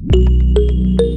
Bienvenidos a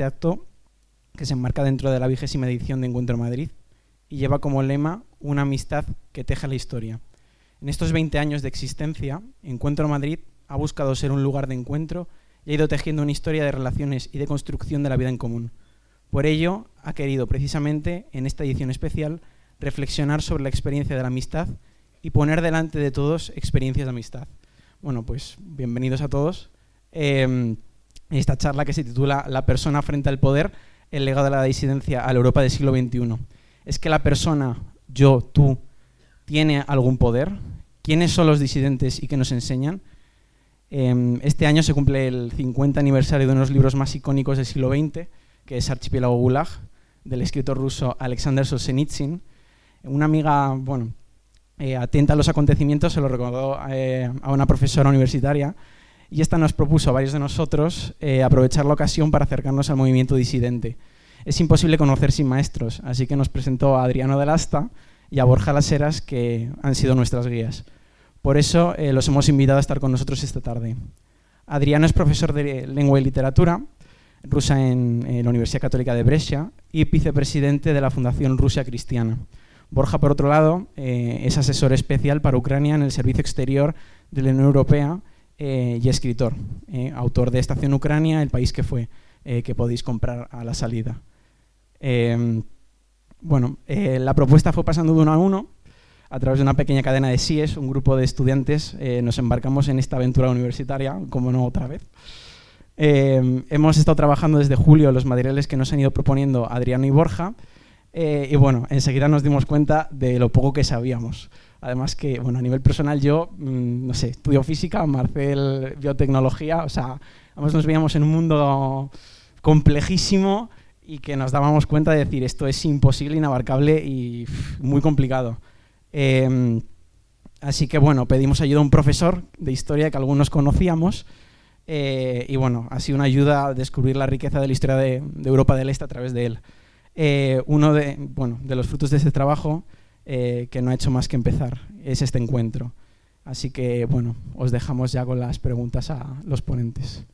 este acto que se enmarca dentro de la vigésima edición de Encuentro Madrid y lleva como lema una amistad que teja la historia. En estos 20 años de existencia, Encuentro Madrid ha buscado ser un lugar de encuentro y ha ido tejiendo una historia de relaciones y de construcción de la vida en común. Por ello, ha querido precisamente en esta edición especial reflexionar sobre la experiencia de la amistad y poner delante de todos experiencias de amistad. Bueno, pues bienvenidos a todos. Eh, esta charla que se titula La persona frente al poder, el legado de la disidencia a la Europa del siglo XXI. ¿Es que la persona, yo, tú, tiene algún poder? ¿Quiénes son los disidentes y qué nos enseñan? Em, este año se cumple el 50 aniversario de uno de los libros más icónicos del siglo XX, que es Archipiélago Gulag, del escritor ruso Alexander Solzhenitsyn. Una amiga, bueno, eh, atenta a los acontecimientos, se lo recordó eh, a una profesora universitaria, y esta nos propuso a varios de nosotros eh, aprovechar la ocasión para acercarnos al movimiento disidente. Es imposible conocer sin maestros, así que nos presentó a Adriano del Asta y a Borja Las Heras, que han sido nuestras guías. Por eso eh, los hemos invitado a estar con nosotros esta tarde. Adriano es profesor de lengua y literatura rusa en, la Universidad Católica de Brescia y vicepresidente de la Fundación Rusia Cristiana. Borja, por otro lado, eh, es asesor especial para Ucrania en el Servicio Exterior de la Unión Europea eh, y escritor, eh, autor de Estación Ucrania, El país que fue, eh, que podéis comprar a la salida. Em, bueno, la propuesta fue pasando de uno a uno. A través de una pequeña cadena de SIES, un grupo de estudiantes, nos embarcamos en esta aventura universitaria, como no otra vez. Em, hemos estado trabajando desde julio los materiales que nos han ido proponiendo Adriano y Borja, y bueno, enseguida nos dimos cuenta de lo poco que sabíamos. Además que, bueno, a nivel personal yo, mmm, no sé, estudio física, Marcel biotecnología, o sea, ambos nos veíamos en un mundo complejísimo y que nos dábamos cuenta de decir esto es imposible, inabarcable y muy complicado. Eh, así que bueno, pedimos ayuda a un profesor de historia que algunos conocíamos eh, y bueno, ha sido una ayuda a descubrir la riqueza de la historia de, Europa del Este a través de él. Eh, uno de, bueno, de los frutos de este trabajo eh, que no ha hecho más que empezar, es este encuentro. Así que, bueno, os dejamos ya con las preguntas a los ponentes.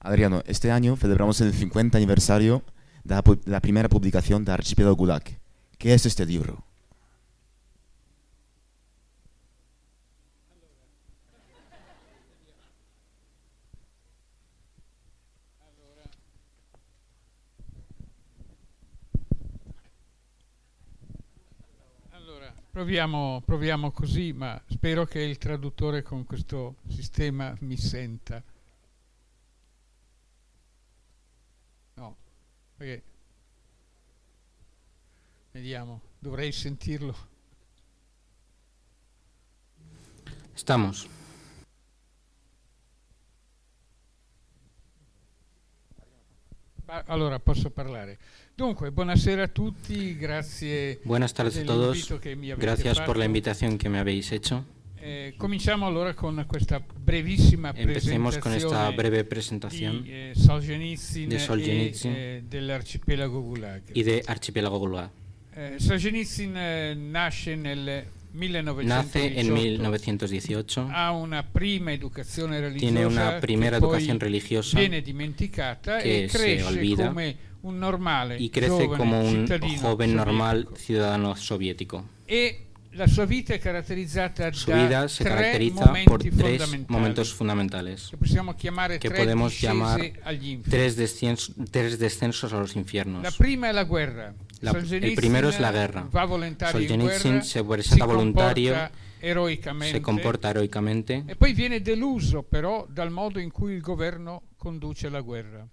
Adriano, este año celebramos el 50 aniversario de la, primera publicación de Archipiélago Gulag. ¿Qué es este libro? Proviamo, proviamo così, ma spero che il traduttore con questo sistema mi senta. No, perché... Vediamo, dovrei sentirlo. Estamos. Allora, posso parlare. Dunque, buonasera a tutti, grazie Buenas tardes a todos. dell'invito che mi avete Gracias por la invitación que me habéis hecho. Eh, cominciamo allora con questa brevissima Empecemos con esta presentazione breve di presentación eh, Solzhenitsyn, di Solzhenitsyn e eh, dell'arcipelago Gulag. y de Archipiélago Gulag. Eh, Solzhenitsyn nasce nel 1918, Nace en 1918, ha una prima educazione religiosa tiene una primera educación religiosa viene dimenticata che e se olvida un normale y crece como un joven normal sovietico. ciudadano soviético. e la sua vita è caratterizzata Su da vida se caracteriza por tres momentos fundamentales, que tre podemos llamar tres, desciens- tres descensos a los infiernos. La prima è la guerra. La- el primero es la guerra. In Solzhenitsyn se presenta volontario, eroicamente Se comporta heroicamente e poi viene deluso però dal modo in cui il governo conduce la guerra.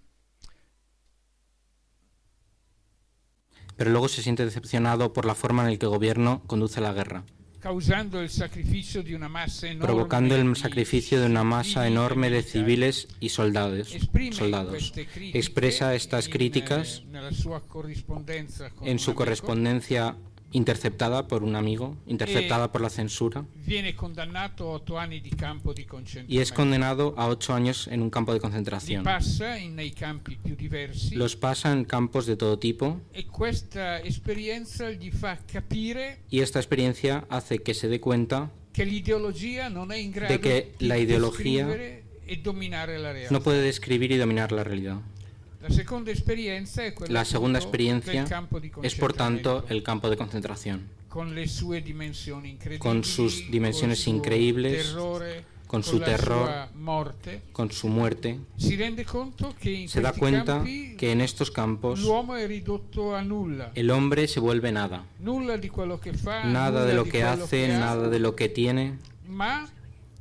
pero luego se siente decepcionado por la forma en la que el gobierno conduce la guerra, causando il sacrificio di una massa enorme provocando el sacrificio de una masa enorme de civiles y soldados. Expresa estas críticas eh, en su correspondencia interceptada por un amigo, interceptada por la censura, y es condenado a ocho años en un campo de concentración. Los pasa en campos de todo tipo. E y esta experiencia hace que se dé cuenta che di la descrivere e no puede describir y dominar la realidad. La segunda experiencia es por tanto el campo de concentración, con sus dimensiones increíbles, con su terror, con su muerte. Se da questi cuenta que en estos campos el hombre se vuelve nada, nada de lo que hace, ha, nada de lo que tiene,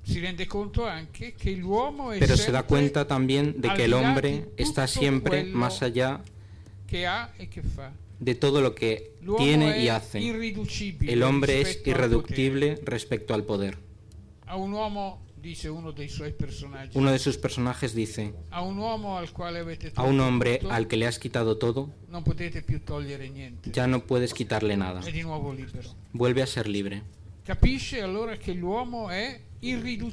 si rende conto anche che l'uomo è pero se da cuenta también de que el hombre está siempre más allá che ha e che fa. de todo lo que tiene y hace. El hombre es irreductible respecto al poder. A un uomo, dice uno dei suoi personaggi, Uno de sus personajes dice, a un uomo al quale avete a un hombre tutto, al que le has quitado todo, non potete più togliere niente. ya no puedes quitarle nada. È di nuovo libero. Vuelve a ser libre. Capisce allora che l'uomo è.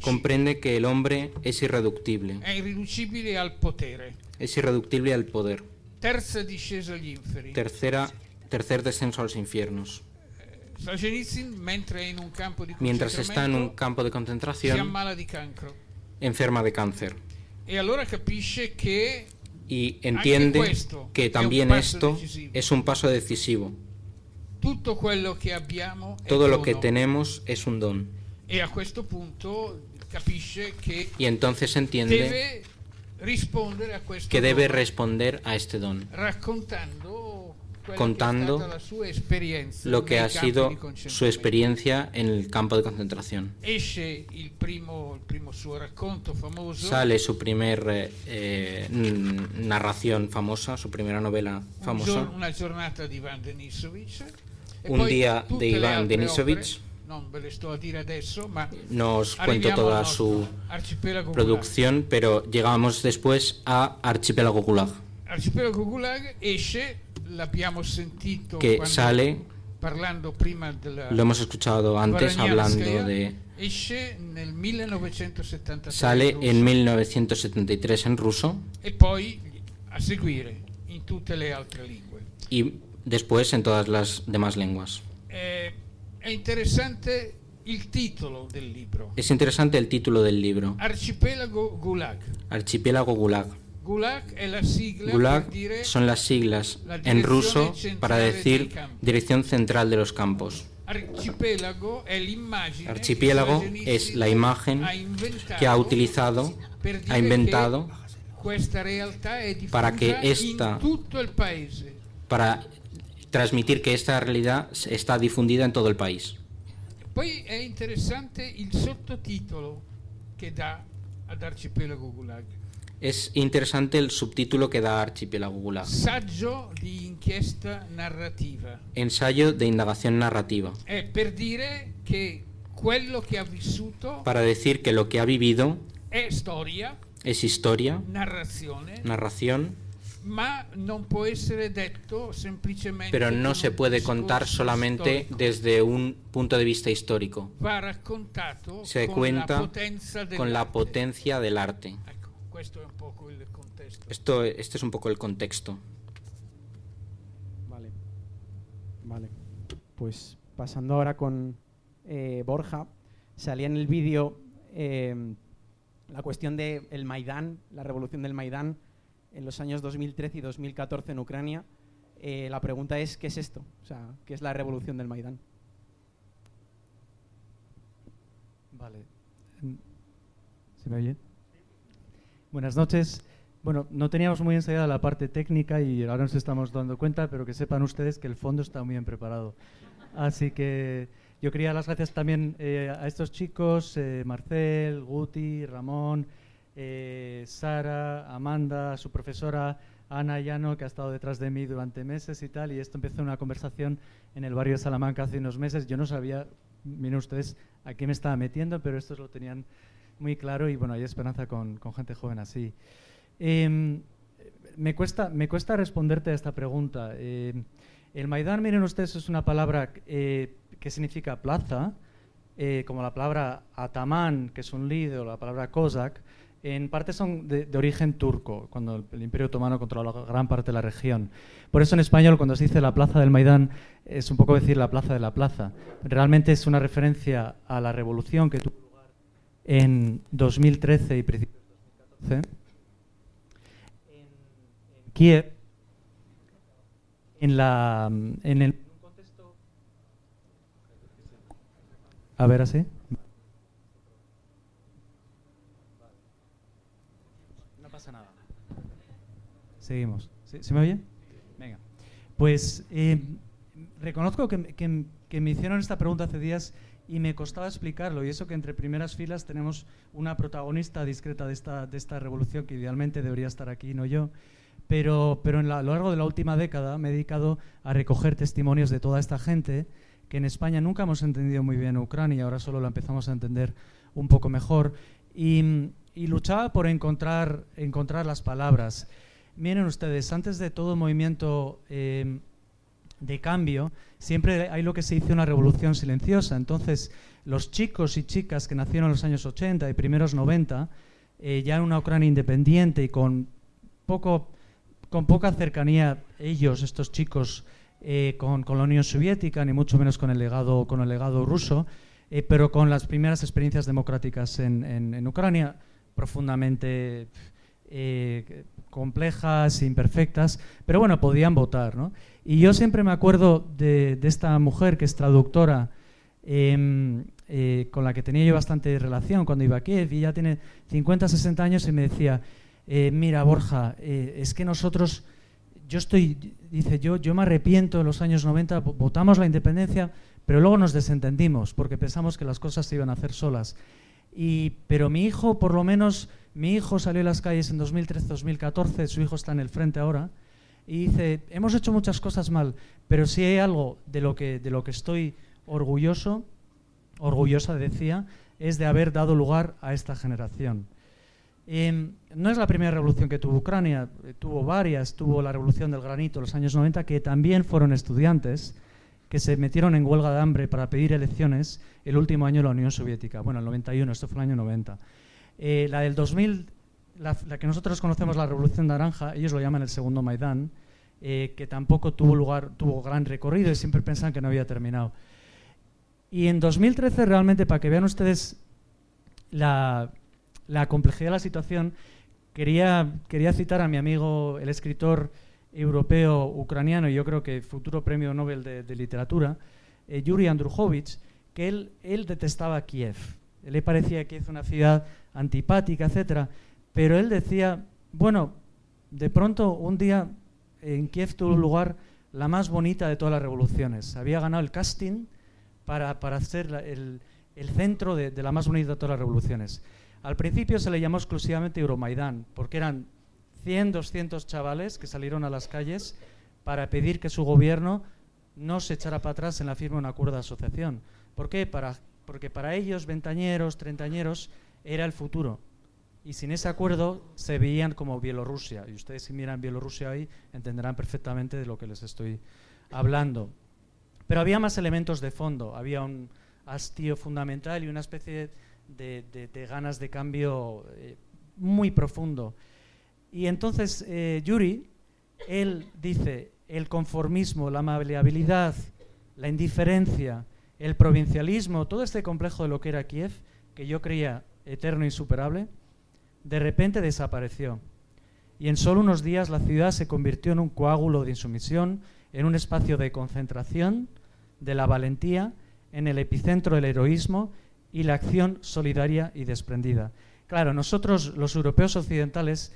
Comprende que el hombre es irreductible. è irriducibile al potere. Es irreductible al poder. Terza discesa agli inferi. Tercera, tercer descenso a los infiernos. Solzhenitsyn, mentre è in un campo di Mientras está en un campo de si concentración, ammala di cancro. enferma de cáncer. E allora capisce che Y entiende que también esto decisivo. es un paso decisivo. Todo lo que tenemos es un don. E a questo punto capisce che Y entonces entiende rispondere a questo que debe responder a este don, raccontando Contando lo que ha sido su experiencia en el campo de concentración. Sale su primer eh, eh, narración famosa, su primera novela famosa, e Un día de altre Denisovich. Non ve le sto a dire adesso, ma Nos cuento toda su producción, pero llegamos después a Archipiélago Gulag. Arcipelago Gulag esce, l'abbiamo sentito que quando- sale, parlando prima della lo hemos escuchado antes hablando de... esce nel 1976 Sale in en russo, 1973 en ruso e poi a seguire in tutte le altre lingue. y después en todas las demás lenguas. Eh, è interessante il titolo del libro, Es interesante el título del libro, Arcipelago Gulag. Archipiélago Gulag. Gulag è la sigla Gulag dire son las siglas la en ruso para decir Campo. Dirección Central de los Campos. Archipiélago Solzhenitsyn es la imagen que ha utilizado, ha inventado para que esta- para transmitir que esta realidad está difundida en todo el país. Poi è interessante il sottotitolo che dà ad Arcipelago Gulag. Es interesante el subtítulo que da Archipiélago Gulag. Saggio di inchiesta narrativa. Ensayo de indagación narrativa. È per dire che quello che ha vissuto Para decir que lo que ha vivido è storia, es historia, narrazione, narración, ma non può essere detto semplicemente pero no se puede contar solamente desde un punto de vista histórico. Se con cuenta con la potencia del arte. Esto, este es un poco el contexto. Vale. Vale. Pues pasando ahora con eh, Borja, salía en el vídeo eh, la cuestión del el Maidán, la revolución del Maidán en los años 2013 y 2014 en Ucrania. Eh, la pregunta es, ¿qué es esto? O sea, ¿qué es la revolución del Maidán? Vale. ¿Se me oye? Buenas noches. Bueno, no teníamos muy ensayada la parte técnica y ahora nos estamos dando cuenta, pero que sepan ustedes que el fondo está muy bien preparado. Así que yo quería dar las gracias también eh, a estos chicos, eh, Marcel, Guti, Ramón, eh, Sara, Amanda, su profesora Ana Llano, que ha estado detrás de mí durante meses y tal, y esto empezó una conversación en el barrio de Salamanca hace unos meses. Yo no sabía, miren ustedes, a qué me estaba metiendo, pero estos lo tenían muy claro y bueno, hay esperanza con, gente joven así. Em, me, cuesta, me cuesta responderte a esta pregunta. Em, el Maidán, miren ustedes, es una palabra eh, que significa plaza, eh, como la palabra atamán, que es un líder, o la palabra kozak, en parte son de, origen turco, cuando el, Imperio Otomano controló gran parte de la región. Por eso en español, cuando se dice la plaza del Maidán, es un poco decir la plaza de la plaza. Realmente es una referencia a la revolución que tuvo lugar en 2013 y principios de 2014 Kiev, en, la, en el. A ver, así. No pasa nada. Seguimos. ¿Se, me oye? Venga. Pues eh, reconozco que, me hicieron esta pregunta hace días y me costaba explicarlo. Y eso que entre primeras filas tenemos una protagonista discreta de esta, de esta revolución que idealmente debería estar aquí, no yo pero, pero en a lo largo de la última década me he dedicado a recoger testimonios de toda esta gente que en España nunca hemos entendido muy bien Ucrania, ahora solo la empezamos a entender un poco mejor, y, luchaba por encontrar, encontrar las palabras. Miren ustedes, antes de todo movimiento eh, de cambio, siempre hay lo que se dice una revolución silenciosa. Entonces, los chicos y chicas que nacieron en los años 80 y primeros 90, eh, ya en una Ucrania independiente y con poco con poca cercanía ellos, estos chicos, eh, con, la Unión Soviética, ni mucho menos con el legado, con el legado ruso, eh, pero con las primeras experiencias democráticas en, Ucrania, profundamente eh, complejas, imperfectas, pero bueno, podían votar. ¿no? Y yo siempre me acuerdo de, esta mujer que es traductora, em, con la que tenía yo bastante relación cuando iba a Kiev, y ya tiene 50, 60 años, y me decía, eh, mira Borja, eh, es que nosotros, yo estoy, dice, yo, yo me arrepiento en los años 90, votamos la independencia, pero luego nos desentendimos porque pensamos que las cosas se iban a hacer solas. Y, pero mi hijo, por lo menos, mi hijo salió a las calles en 2013-2014, su hijo está en el frente ahora, y dice, hemos hecho muchas cosas mal, pero si hay algo de lo que, de lo que estoy orgulloso, orgullosa decía, es de haber dado lugar a esta generación. Em, no es la primera revolución que tuvo Ucrania, eh, tuvo varias, tuvo la revolución del granito en los años 90, que también fueron estudiantes que se metieron en huelga de hambre para pedir elecciones el último año de la Unión Soviética, bueno, el 91, esto fue el año 90. Eh, la del 2000, la, que nosotros conocemos la Revolución Naranja, ellos lo llaman el segundo Maidán, eh, que tampoco tuvo lugar, tuvo gran recorrido y siempre pensaban que no había terminado. Y en 2013 realmente, para que vean ustedes la, la complejidad de la situación, quería, quería citar a mi amigo, el escritor europeo ucraniano y yo creo que futuro premio Nobel de, literatura, eh, Yuri Andrujovich, que él, él detestaba Kiev. le parecía Kiev una ciudad antipática, etc. Pero él decía, bueno, de pronto un día en Kiev tuvo lugar la más bonita de todas las revoluciones. Había ganado el casting para, para ser el, el, centro de, de la más bonita de todas las revoluciones. Al principio se le llamó exclusivamente Euromaidán, porque eran 100, 200 chavales que salieron a las calles para pedir que su gobierno no se echara para atrás en la firma de un acuerdo de asociación. ¿Por qué? Para, porque para ellos, ventañeros, treintañeros, era el futuro. Y sin ese acuerdo se veían como Bielorrusia. Y ustedes si miran Bielorrusia ahí entenderán perfectamente de lo que les estoy hablando. Pero había más elementos de fondo. Había un hastío fundamental y una especie de de, ganas de cambio eh, muy profundo. Y entonces eh, Yuri, él dice, el conformismo, la amabilidad, la indiferencia, el provincialismo, todo este complejo de lo que era Kiev, que yo creía eterno e insuperable, de repente desapareció. Y en solo unos días la ciudad se convirtió en un coágulo de insumisión, en un espacio de concentración, de la valentía, en el epicentro del heroísmo y la acción solidaria y desprendida. Claro, nosotros los europeos occidentales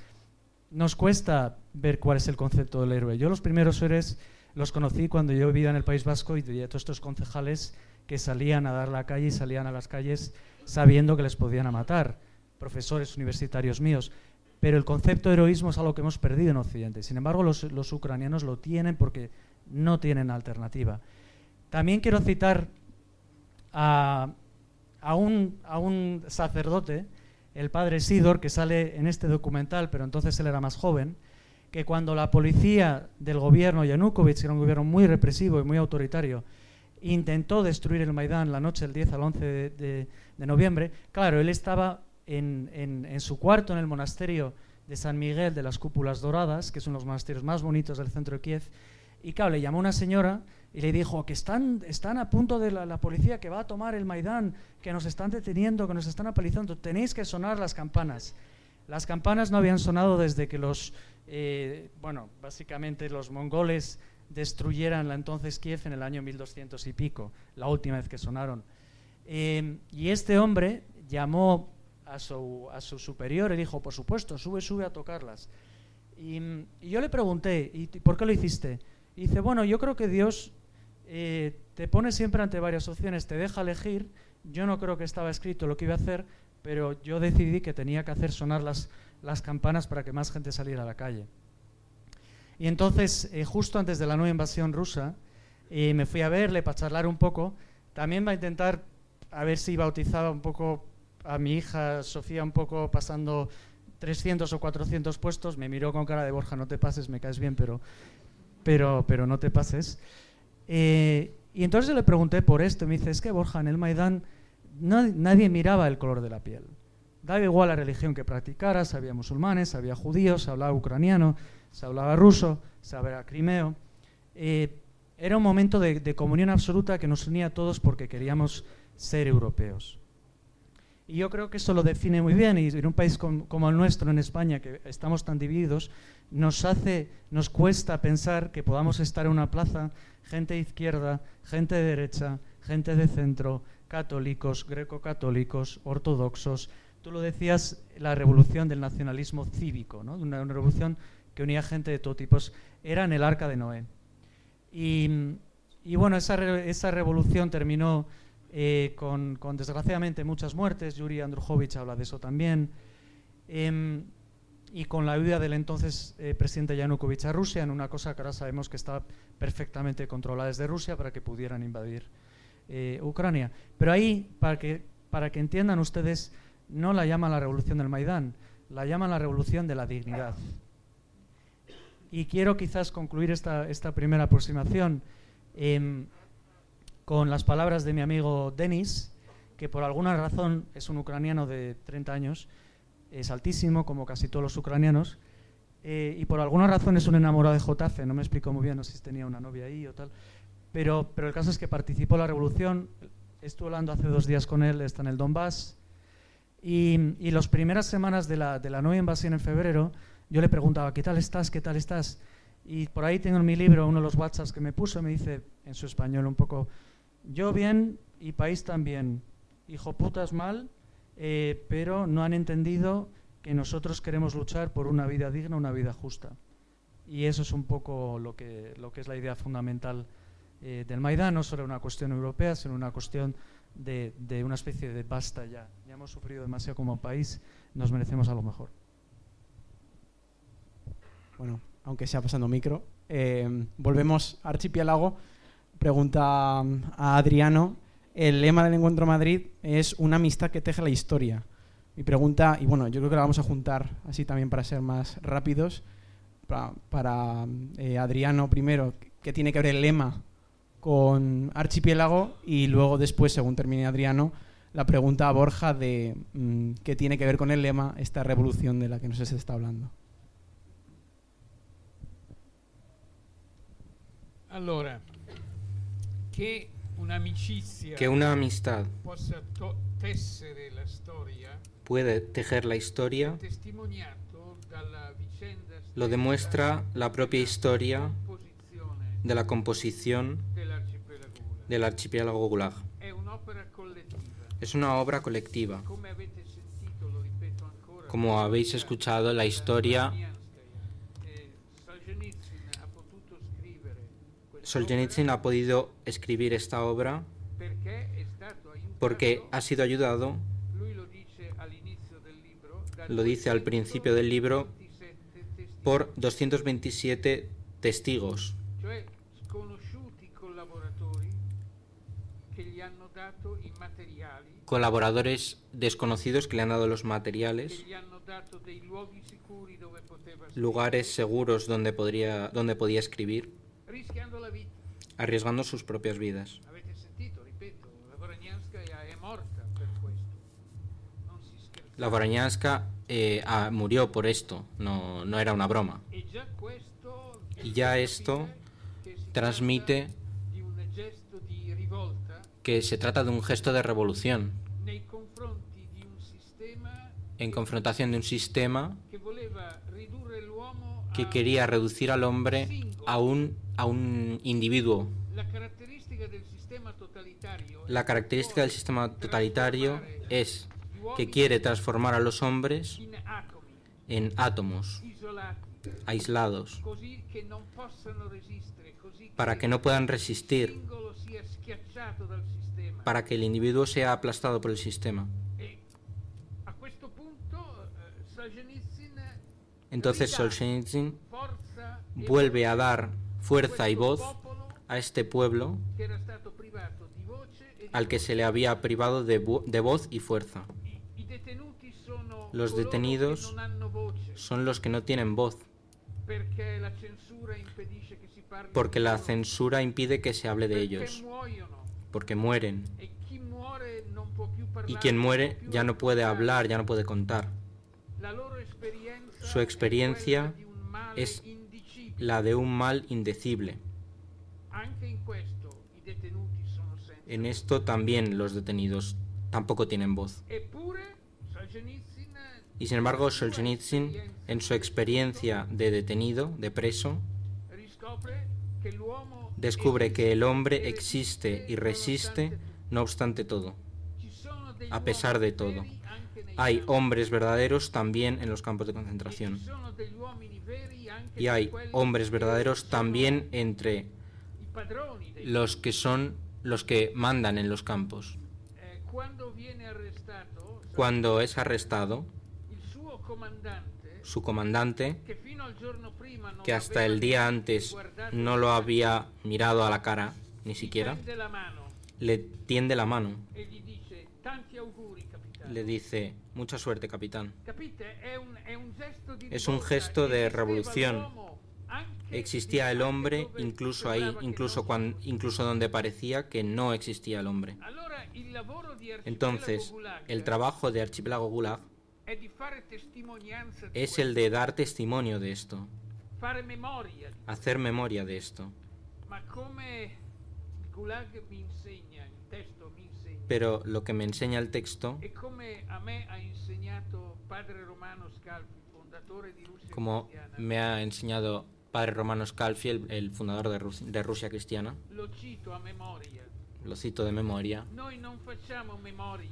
nos cuesta ver cuál es el concepto del héroe. Yo los primeros héroes los conocí cuando yo vivía en el País Vasco y veía todos estos concejales que salían a dar la calle y salían a las calles sabiendo que les podían matar, profesores universitarios míos. Pero el concepto de heroísmo es algo que hemos perdido en Occidente. Sin embargo, los, ucranianos lo tienen porque no tienen alternativa. También quiero citar a, a, un, a un sacerdote, el padre Sidor, que sale en este documental, pero entonces él era más joven, que cuando la policía del gobierno Yanukovych, que era un gobierno muy represivo y muy autoritario, intentó destruir el Maidán la noche del 10 al 11 de, de, de noviembre, claro, él estaba en, su cuarto en el monasterio de San Miguel de las Cúpulas Doradas, que son los monasterios más bonitos del centro de Kiev, y claro, le llamó una señora y le dijo que están, están a punto de la, la, policía que va a tomar el Maidán, que nos están deteniendo, que nos están apalizando, tenéis que sonar las campanas. Las campanas no habían sonado desde que los, eh, bueno, básicamente los mongoles destruyeran la entonces Kiev en el año 1200 y pico, la última vez que sonaron. Eh, y este hombre llamó a su, a su, superior y dijo, por supuesto, sube, sube a tocarlas. Y, y yo le pregunté, ¿y por qué lo hiciste? Y dice, bueno, yo creo que Dios eh, te pone siempre ante varias opciones, te deja elegir. Yo no creo que estaba escrito lo que iba a hacer, pero yo decidí que tenía que hacer sonar las, campanas para que más gente saliera a la calle. Y entonces, eh, justo antes de la nueva invasión rusa, eh, me fui a verle para charlar un poco. También va a intentar a ver si bautizaba un poco a mi hija Sofía, un poco pasando 300 o 400 puestos. Me miró con cara de Borja, no te pases, me caes bien, pero, pero, pero no te pases. Eh, y entonces le pregunté por esto, y me dice, es que Borja, en el Maidán nadie miraba el color de la piel. Daba igual la religión que practicaras, había musulmanes, había judíos, se hablaba ucraniano, se hablaba ruso, se hablaba crimeo. Eh, era un momento de, de, comunión absoluta que nos unía a todos porque queríamos ser europeos. Y yo creo que eso lo define muy bien, y en un país com, como el nuestro, en España, que estamos tan divididos, nos hace, nos cuesta pensar que podamos estar en una plaza, gente de izquierda, gente de derecha, gente de centro, católicos, greco-católicos, ortodoxos. Tú lo decías, la revolución del nacionalismo cívico, ¿no? una, revolución que unía gente de todo tipo. Era en el arca de Noé. Y, y bueno, esa, revolución terminó eh, con, desgraciadamente, muchas muertes. Yuri Andrujovich habla de eso también. Eh, y con la ayuda del entonces eh, presidente Yanukovych a Rusia, en una cosa que ahora sabemos que está perfectamente controlada desde Rusia para que pudieran invadir eh, Ucrania. Pero ahí, para que, para que entiendan ustedes, no la llaman la revolución del Maidán, la llaman la revolución de la dignidad. Y quiero quizás concluir esta, esta primera aproximación eh, con las palabras de mi amigo Denis, que por alguna razón es un ucraniano de 30 años, es altísimo, como casi todos los ucranianos, eh, y por alguna razón es un enamorado de Jotafe, no me explico muy bien, no sé si tenía una novia ahí o tal, pero, pero el caso es que participó en la revolución, estuve hablando hace dos días con él, está en el Donbass, y, y las primeras semanas de la, de la nueva invasión en febrero, yo le preguntaba, ¿qué tal estás? ¿Qué tal estás? Y por ahí tengo en mi libro uno de los WhatsApps que me puso, me dice en su español un poco, yo bien y país también, hijo putas mal, eh, pero no han entendido que nosotros queremos luchar por una vida digna, una vida justa. Y eso es un poco lo que, lo que es la idea fundamental eh, del Maidán, no solo una cuestión europea, sino una cuestión de, de, una especie de basta ya. Ya hemos sufrido demasiado como país, nos merecemos algo mejor. Bueno, aunque sea pasando micro, eh, volvemos a Archipiélago. Pregunta a Adriano el lema del Encuentro Madrid es una amistad que teje la historia. Mi pregunta, y bueno, yo creo que la vamos a juntar así también para ser más rápidos, para, eh, Adriano primero, ¿qué tiene que ver el lema con Archipiélago? Y luego después, según termine Adriano, la pregunta a Borja de mmm, qué tiene que ver con el lema esta revolución de la que nos se está hablando. Allora, che que una amistad puede tejer la historia lo demuestra la propia historia de la composición del archipiélago Gulag. Es una obra colectiva. Como habéis escuchado, la historia, eh, Solzhenitsyn ha potuto scrivere questa Solzhenitsyn ha podido escribir esta obra porque ha sido ayudado, lo dice al principio del libro, 27 testimoni, por 227 testigos, colaboradores desconocidos que le han dado los materiales, lugares seguros donde, podría, donde podía escribir. Arriesgando sus propias vidas. La Voronyanska eh, ah, murió por esto, no, no era una broma. Y ya esto transmite que se trata de un gesto de revolución en confrontación de un sistema que quería reducir al hombre a un, a un individuo. la característica del sistema totalitario es que quiere transformar a los hombres en átomos aislados para que no puedan resistir, para que el individuo sea aplastado por el sistema. Eh, Solzhenitsyn Entonces Solzhenitsyn vuelve a dar fuerza y voz a este pueblo al que se le había privado de, de voz y fuerza. Los detenidos Son los que no tienen voz, porque la censura impide que se hable de ellos, porque mueren. Y quien muere ya no puede hablar, ya no puede contar. Su experiencia es. La de un mal indecible. En esto también los detenidos tampoco tienen voz. Solzhenitsyn Y sin embargo, Solzhenitsyn, en su experiencia de detenido, de preso, descubre que el hombre existe y resiste no obstante todo. A pesar de todo. Hay hombres verdaderos también en los campos de E ci concentración. Y hay hombres verdaderos también entre los que son los que mandan en los campos. Cuando es arrestado, su comandante, que hasta el día antes no lo había mirado a la cara, ni siquiera, le tiende la mano, le dice, mucha suerte, capitán. Es un gesto de revolución. Existía el hombre incluso ahí, incluso, non cuan- fosse. incluso donde parecía que no existía el hombre. Entonces, el trabajo de Archipiélago Gulag es el de dar testimonio de esto, hacer memoria de esto. Ma come il Gulag mi insegna, il testo mi insegna, Pero lo que me enseña el texto, como me ha enseñado Padre Romano Scalfi, el, el fundador de, Rus- de Rusia cristiana, lo cito de memoria,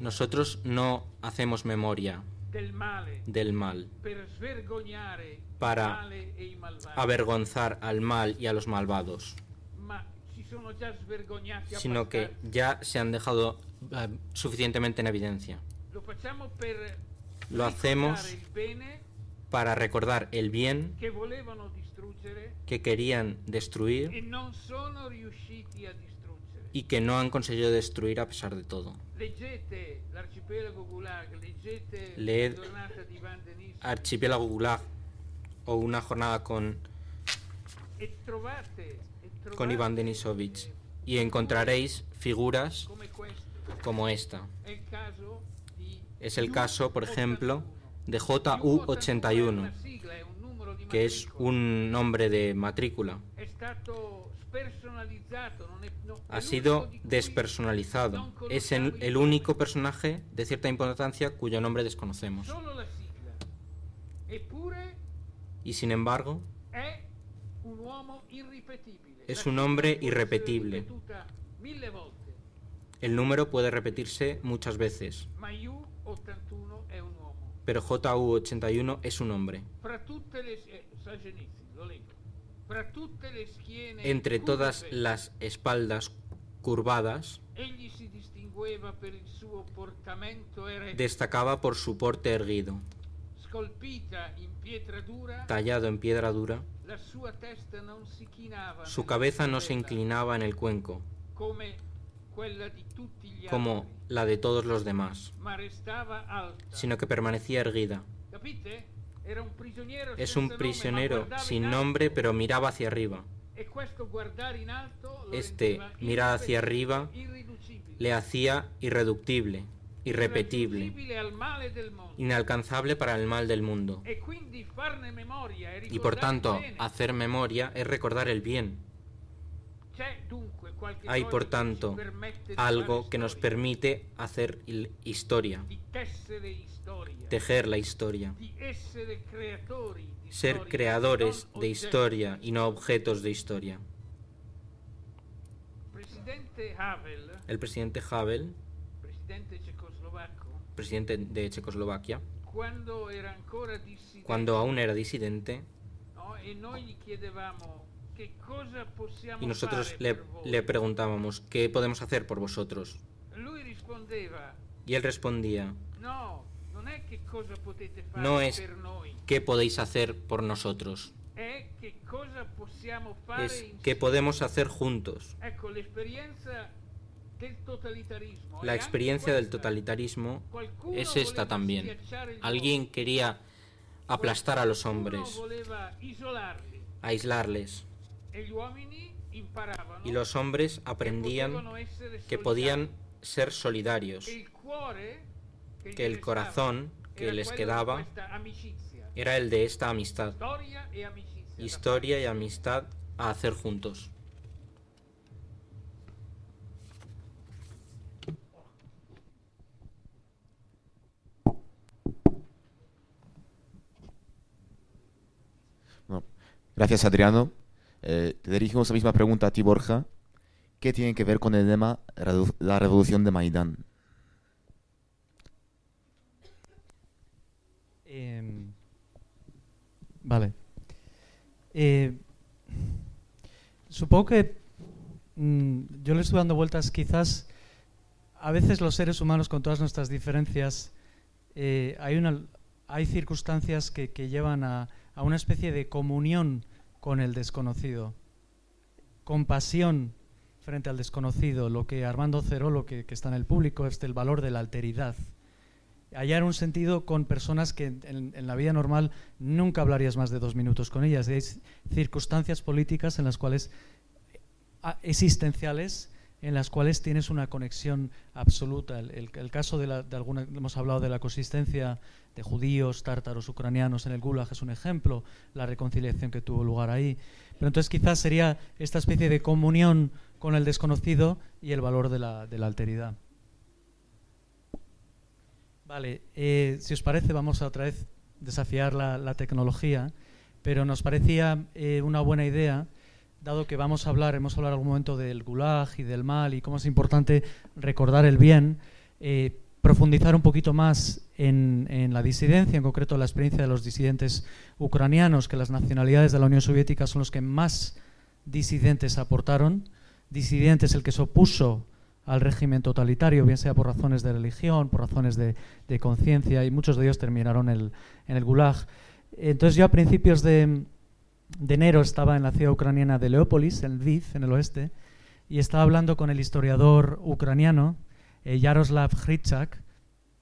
nosotros no hacemos memoria del mal Para e avergonzar al mal y a los malvados, ma si sono già svergognati sino que ya se han dejado eh, suficientemente en evidencia. Lo hacemos para recordar el bien que querían destruir e y que no han conseguido destruir a pesar de todo. Leed Archipiélago Gulag o una jornada con, con Iván Denisovich y encontraréis figuras como esta. Es el caso, por ejemplo, de JU81. JU81, una sigla, è un numero di que es un nombre de matrícula. Ha sido despersonalizado. Es el, único personaje de cierta importancia cuyo nombre desconocemos. Y sin embargo, Es un essere irrepetible. El número puede repetirse muchas veces, ma Yu81 è un uomo. pero JU81 es un hombre. Entre todas las espaldas curvadas, destacaba por su porte erguido, tallado en piedra dura. Su cabeza no se inclinaba en el cuenco, como la de todos los demás, sino que permanecía erguida. Es un prisionero sin in nombre, pero miraba hacia arriba. e Este mirar hacia arriba Le hacía irreductible, irrepetible, inalcanzable para el mal del mundo. Y por tanto, hacer memoria es recordar el bien. Hay por tanto algo que nos permite hacer historia, tejer la historia, ser creadores de historia y no objetos de historia. El presidente Havel, presidente de Checoslovaquia, cuando aún era disidente, y nosotros le, le preguntábamos, ¿qué podemos hacer por vosotros? Y él respondía, no, es ¿qué podéis hacer por nosotros? Es qué podemos hacer juntos. Ecco, l'esperienza del totalitarismo. La experiencia del totalitarismo es esta también. Alguien quería aplastar a los hombres, aislarles, y los hombres aprendían que podían ser solidarios, que el corazón que les quedaba era el de esta amistad, historia y amistad a hacer juntos. Bueno, gracias, Adriano. Eh, te dirigimos la misma pregunta a ti, Borja. ¿Qué tiene que ver con el lema la revolución de Maidán? Em, vale. Eh, supongo que mm, yo le estoy dando vueltas, quizás a veces los seres humanos con todas nuestras diferencias, eh, hay, una, hay circunstancias que, que llevan a, a una especie de comunión con el desconocido, compasión frente al desconocido, lo que Armando Cerolo, que, que está en el público, es el valor de la alteridad hallar un sentido con personas que en, en la vida normal nunca hablarías más de dos minutos con ellas. Hay circunstancias políticas en las cuales a- existenciales en las cuales tienes una conexión absoluta. El, caso de, la, de alguna, hemos hablado de la consistencia de judíos, tártaros, ucranianos en el Gulag es un ejemplo, la reconciliación que tuvo lugar ahí. Pero entonces quizás sería esta especie de comunión con el desconocido y el valor de la, de la alteridad. Vale, eh, si os parece vamos a otra vez desafiar la, la tecnología, pero nos parecía eh, una buena idea, dado que vamos a hablar, hemos hablado en algún momento del gulag y del mal y cómo es importante recordar el bien, eh, profundizar un poquito más en, la disidencia, en concreto la experiencia de los disidentes ucranianos, que las nacionalidades de la Unión Soviética son los que más disidentes aportaron. Disidente es el que se opuso al régimen totalitario, bien sea por razones de religión, por razones de, de conciencia, y muchos de ellos terminaron el- en el Gulag. Entonces yo a principios de, de enero estaba en la ciudad ucraniana de Leópolis, en Lviv, en el oeste, y estaba hablando con el historiador ucraniano eh, Yaroslav Hrychak.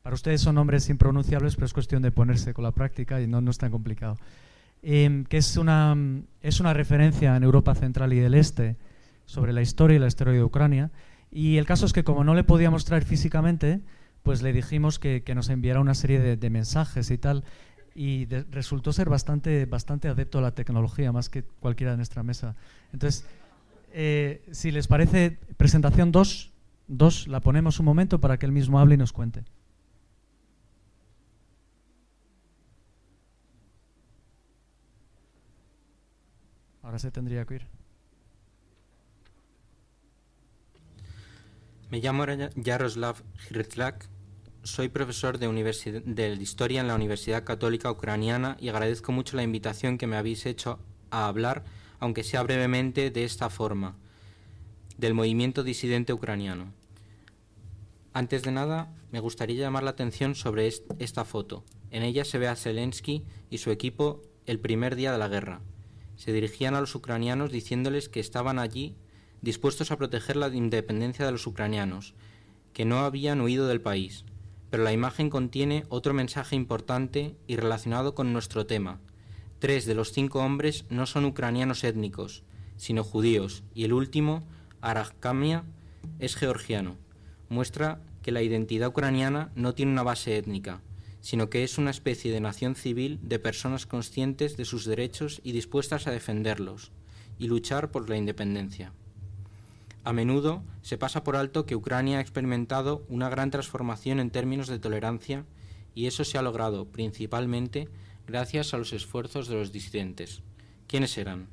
Para ustedes son nombres impronunciables, pero es cuestión de ponerse con la práctica y no, no es tan complicado. Em, que es una, es una referencia en Europa Central y del Este sobre la historia y la historia de Ucrania. Y el caso es que como no le podíamos traer físicamente, pues le dijimos que, que nos enviara una serie de, de mensajes y tal. Y resultó ser bastante, bastante adepto a la tecnología, más que cualquiera de nuestra mesa. Entonces, eh, si les parece, presentación 2, dos, la ponemos un momento para que él mismo hable y nos cuente. Ahora se tendría que ir. Me llamo Jaroslav Hirtlak, soy profesor de, Historia en la Universidad Católica Ucraniana y agradezco mucho la invitación que me habéis hecho a hablar, aunque sea brevemente, de esta forma, del movimiento disidente ucraniano. Antes de nada, me gustaría llamar la atención sobre esta foto. En ella se ve a Zelensky y su equipo el primer día de la guerra. Se dirigían a los ucranianos diciéndoles que estaban allí dispuestos a proteger la independencia de los ucranianos, que no habían huido del país. Pero la imagen contiene otro mensaje importante y relacionado con nuestro tema. Tres de los cinco hombres no son ucranianos étnicos, sino judíos, y el último, Arakhamia, es georgiano. Muestra que la identidad ucraniana no tiene una base étnica, sino que es una especie de nación civil de personas conscientes de sus derechos y dispuestas a defenderlos, y luchar por la independencia. A menudo se pasa por alto que Ucrania ha experimentado una gran transformación en términos de tolerancia y eso se ha logrado principalmente gracias a los esfuerzos de los disidentes. ¿Quiénes eran?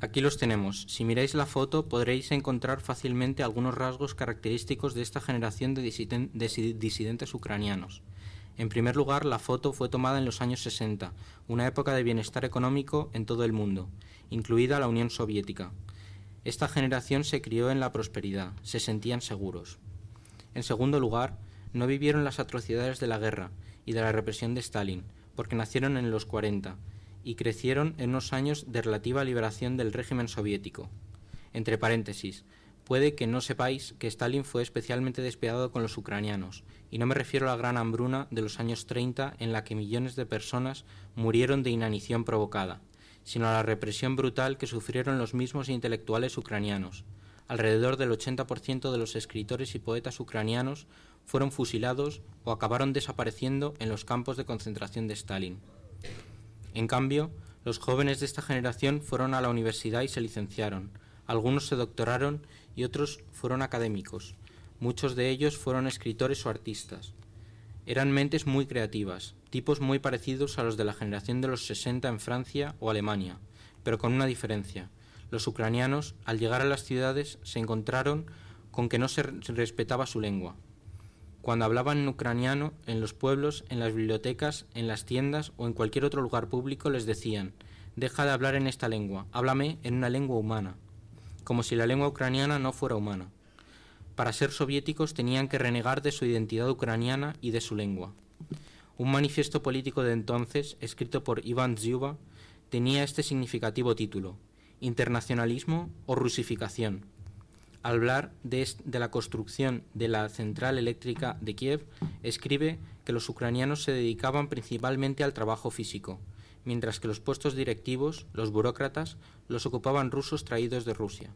Aquí los tenemos. Si miráis la foto podréis encontrar fácilmente algunos rasgos característicos de esta generación de, disidentes ucranianos. En primer lugar, la foto fue tomada en los años 60, una época de bienestar económico en todo el mundo, incluida la Unión Soviética. Esta generación se crió en la prosperidad, se sentían seguros. En segundo lugar, no vivieron las atrocidades de la guerra y de la represión de Stalin, porque nacieron en los 40 y crecieron en unos años de relativa liberación del régimen soviético. Entre paréntesis, puede que no sepáis que Stalin fue especialmente despiadado con los ucranianos, y no me refiero a la gran hambruna de los años 30 en la que millones de personas murieron de inanición provocada sino a la represión brutal que sufrieron los mismos intelectuales ucranianos. Alrededor del 80% de los escritores y poetas ucranianos fueron fusilados o acabaron desapareciendo en los campos de concentración de Stalin. En cambio, los jóvenes de esta generación fueron a la universidad y se licenciaron. Algunos se doctoraron y otros fueron académicos. Muchos de ellos fueron escritores o artistas. Eran mentes muy creativas, tipos muy parecidos a los de la generación de los 60 en Francia o Alemania, pero con una diferencia. Los ucranianos, al llegar a las ciudades, se encontraron con que no se respetaba su lengua. Cuando hablaban ucraniano, en los pueblos, en las bibliotecas, en las tiendas o en cualquier otro lugar público les decían, deja de hablar en esta lengua, háblame en una lengua humana, como si la lengua ucraniana no fuera humana. Para ser soviéticos tenían que renegar de su identidad ucraniana y de su lengua. Un manifiesto político de entonces, escrito por Iván Zyuba, tenía este significativo título, Internacionalismo o Rusificación. Al hablar de, de, la construcción de la central eléctrica de Kiev, escribe que los ucranianos se dedicaban principalmente al trabajo físico, mientras que los puestos directivos, los burócratas, los ocupaban rusos traídos de Rusia.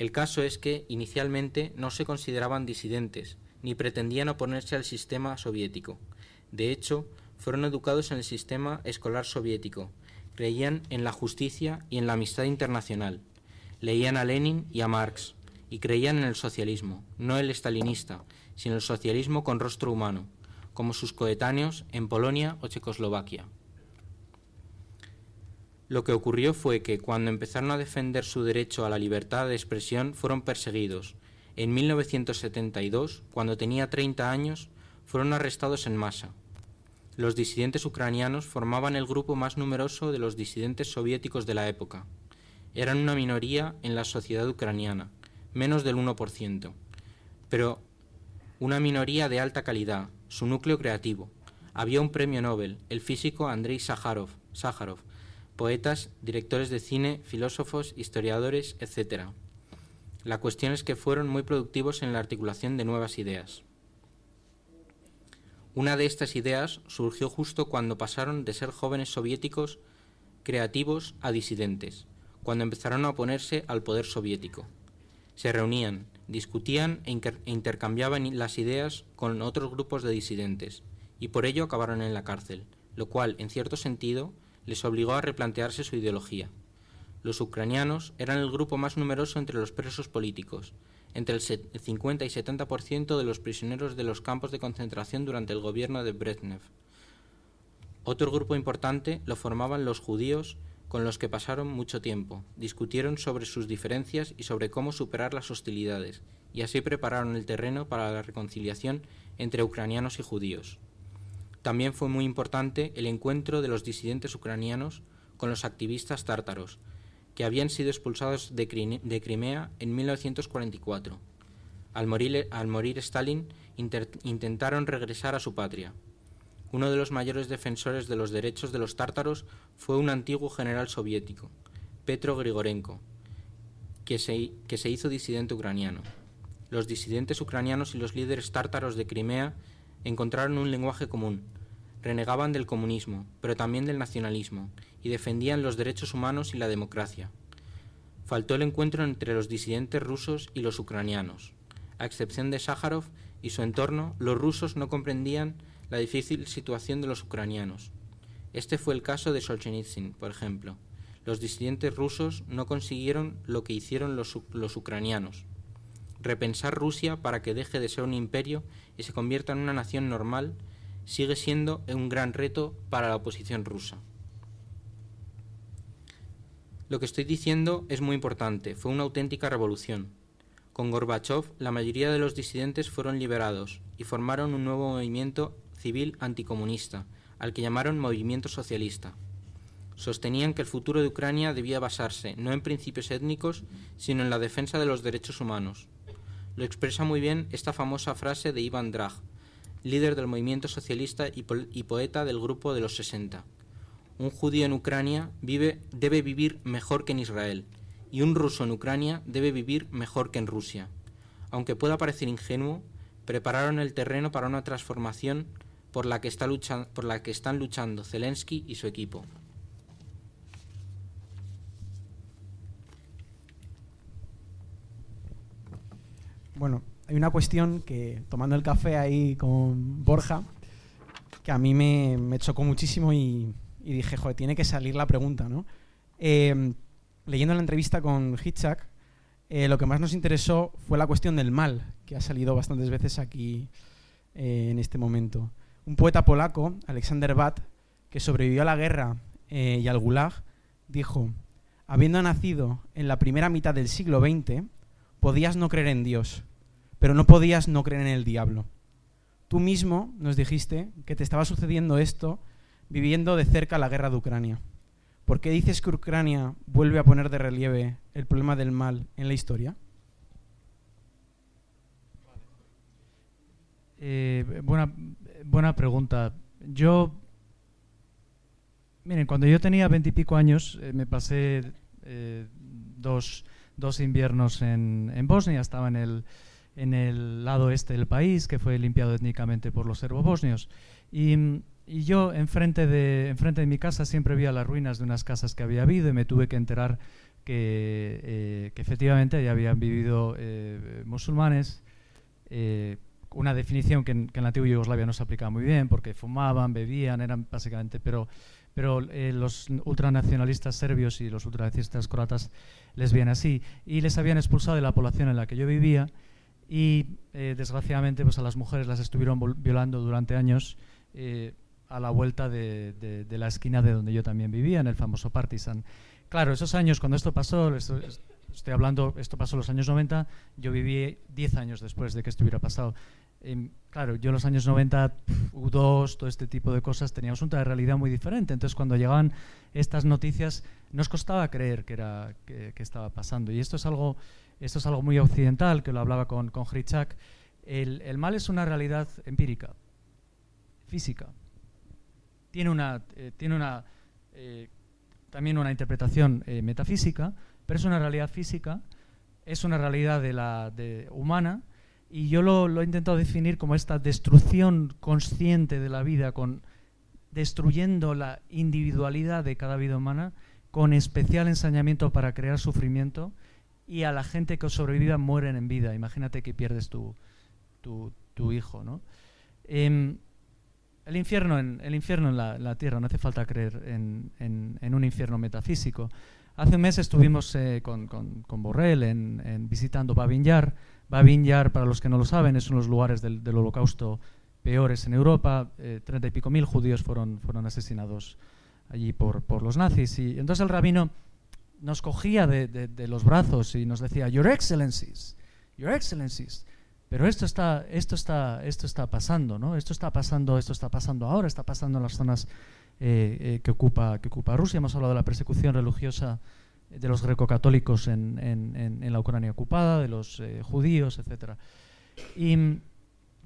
El caso es que inicialmente no se consideraban disidentes, ni pretendían oponerse al sistema soviético. De hecho, fueron educados en el sistema escolar soviético, creían en la justicia y en la amistad internacional, leían a Lenin y a Marx, y creían en el socialismo, no el estalinista, sino el socialismo con rostro humano, como sus coetáneos en Polonia o Checoslovaquia. Lo que ocurrió fue que cuando empezaron a defender su derecho a la libertad de expresión fueron perseguidos. En 1972, cuando tenía 30 años, fueron arrestados en masa. Los disidentes ucranianos formaban el grupo más numeroso de los disidentes soviéticos de la época. Eran una minoría en la sociedad ucraniana, menos del 1%, pero una minoría de alta calidad, su núcleo creativo. Había un premio Nobel, el físico Andrei Sájarov, poetas, directores de cine, filósofos, historiadores, etc. La cuestión es que fueron muy productivos en la articulación de nuevas ideas. Una de estas ideas surgió justo cuando pasaron de ser jóvenes soviéticos creativos a disidentes, cuando empezaron a oponerse al poder soviético. Se reunían, discutían e, intercambiaban las ideas con otros grupos de disidentes, y por ello acabaron en la cárcel, lo cual, en cierto sentido, les obligó a replantearse su ideología. Los ucranianos eran el grupo más numeroso entre los presos políticos, entre el 50 y 70% de los prisioneros de los campos de concentración durante el gobierno de Brezhnev. Otro grupo importante lo formaban los judíos con los que pasaron mucho tiempo, discutieron sobre sus diferencias y sobre cómo superar las hostilidades, y así prepararon el terreno para la reconciliación entre ucranianos y judíos. También fue muy importante el encuentro de los disidentes ucranianos con los activistas tártaros, que habían sido expulsados de, Crimea en 1944. Al morir, al morir Stalin, intentaron regresar a su patria. Uno de los mayores defensores de los derechos de los tártaros fue un antiguo general soviético, Petro Grigorenko, que se hizo disidente ucraniano. Los disidentes ucranianos y los líderes tártaros de Crimea encontraron un lenguaje común. Renegaban del comunismo, pero también del nacionalismo, y defendían los derechos humanos y la democracia. Faltó el encuentro entre los disidentes rusos y los ucranianos. A excepción de Sájarov y su entorno, los rusos no comprendían la difícil situación de los ucranianos. Este fue el caso de Solzhenitsyn, por ejemplo. Los disidentes rusos no consiguieron lo que hicieron los, los ucranianos. Repensar Rusia para que deje de ser un imperio y se convierta en una nación normal sigue siendo un gran reto para la oposición rusa. Lo que estoy diciendo es muy importante, fue una auténtica revolución. Con Gorbachev, la mayoría de los disidentes fueron liberados y formaron un nuevo movimiento civil anticomunista, al que llamaron movimiento socialista. Sostenían que el futuro de Ucrania debía basarse no en principios étnicos, sino en la defensa de los derechos humanos. Lo expresa muy bien esta famosa frase de Ivan Drag, líder del movimiento socialista y, poeta del grupo de los 60. Un judío en Ucrania vive, debe vivir mejor que en Israel, y un ruso en Ucrania debe vivir mejor que en Rusia. Aunque pueda parecer ingenuo, prepararon el terreno para una transformación por la que, está por la que están luchando Zelensky y su equipo. Bueno, hay una cuestión que, tomando el café ahí con Borja, que a mí me, chocó muchísimo y, dije, joder, tiene que salir la pregunta, ¿no? Eh, leyendo la entrevista con Hitchak, eh, lo que más nos interesó fue la cuestión del mal, que ha salido bastantes veces aquí eh, en este momento. Un poeta polaco, Alexander Bat, que sobrevivió a la guerra eh, y al gulag, dijo, habiendo nacido en la primera mitad del siglo XX, podías no creer en Dios, pero no podías no creer en el diablo. Tú mismo nos dijiste que te estaba sucediendo esto viviendo de cerca la guerra de Ucrania. ¿Por qué dices que Ucrania vuelve a poner de relieve el problema del mal en la historia? Eh, buena, buena pregunta. Yo, miren, cuando yo tenía veintipico años, eh, me pasé eh, dos, dos, inviernos en, en, Bosnia. Estaba en el, en el lado este del país, que fue limpiado étnicamente por los serbo-bosnios. Y y yo enfrente de, enfrente de mi casa siempre veía las ruinas de unas casas que había habido y me tuve que enterar que, eh, efectivamente ya habían vivido eh, musulmanes. Eh, una definición que en, la antigua Yugoslavia no se aplicaba muy bien porque fumaban, bebían, eran básicamente, pero, pero los ultranacionalistas serbios y los ultranacionalistas croatas les veían así y les habían expulsado de la población en la que yo vivía y desgraciadamente pues a las mujeres las estuvieron violando durante años a la vuelta de, la esquina de donde yo también vivía, en el famoso Partisan. Claro, esos años, cuando esto pasó, estoy hablando, esto pasó en los años 90, yo viví 10 años después de que esto hubiera pasado. Em, claro, yo en los años 90, U2, todo este tipo de cosas, teníamos una realidad muy diferente. Entonces, cuando llegaban estas noticias, nos costaba creer que, era, que, estaba pasando. Y esto es algo, esto es algo muy occidental, que lo hablaba con, con El, el mal es una realidad empírica, física. Tiene una, eh, tiene una eh, también una interpretación eh, metafísica, pero es una realidad física, es una realidad de la, humana, y yo lo, lo, he intentado definir como esta destrucción consciente de la vida, con, destruyendo la individualidad de cada vida humana, con especial ensañamiento para crear sufrimiento, y a la gente que sobreviva mueren en vida. Imagínate que pierdes tu, tu, hijo. ¿no? Em, el infierno en, el infierno en la, tierra, no hace falta creer en, un infierno metafísico. Hace un mes estuvimos eh, con, Borrell en, visitando Babin Yar. Babin Yar, para los que no lo saben, es uno de los lugares del, holocausto peores en Europa. Eh, treinta y pico mil judíos fueron, fueron asesinados allí por, por los nazis. Y entonces el rabino nos cogía de, de, los brazos y nos decía, Your Excellencies, Your Excellencies. Pero esto está, esto está, esto está pasando, ¿no? Esto está pasando, esto está pasando ahora, está pasando en las zonas eh, eh, que, ocupa, que ocupa Rusia. Hemos hablado de la persecución religiosa de los grecocatólicos en, en, en, la Ucrania ocupada, de los eh, judíos, etc. Y,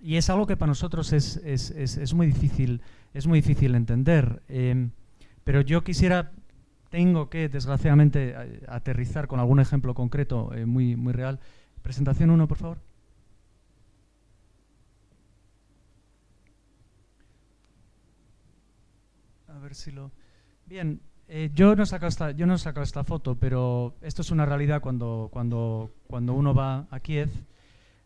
y, es algo que para nosotros es, es, es, es muy, difícil, es muy difícil entender. Pero yo quisiera, tengo que, desgraciadamente, aterrizar con algún ejemplo concreto eh, muy, muy real. Presentación 1, por favor. A ver si lo... Bien, eh, yo, no saco esta, no he sacado esta foto, pero esto es una realidad cuando, cuando, cuando uno va a Kiev.